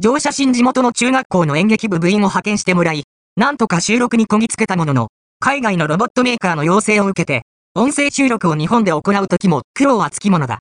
乗車新地元の中学校の演劇部部員を派遣してもらい、なんとか収録にこぎつけたものの、海外のロボットメーカーの要請を受けて、音声収録を日本で行う時も苦労はつきものだ。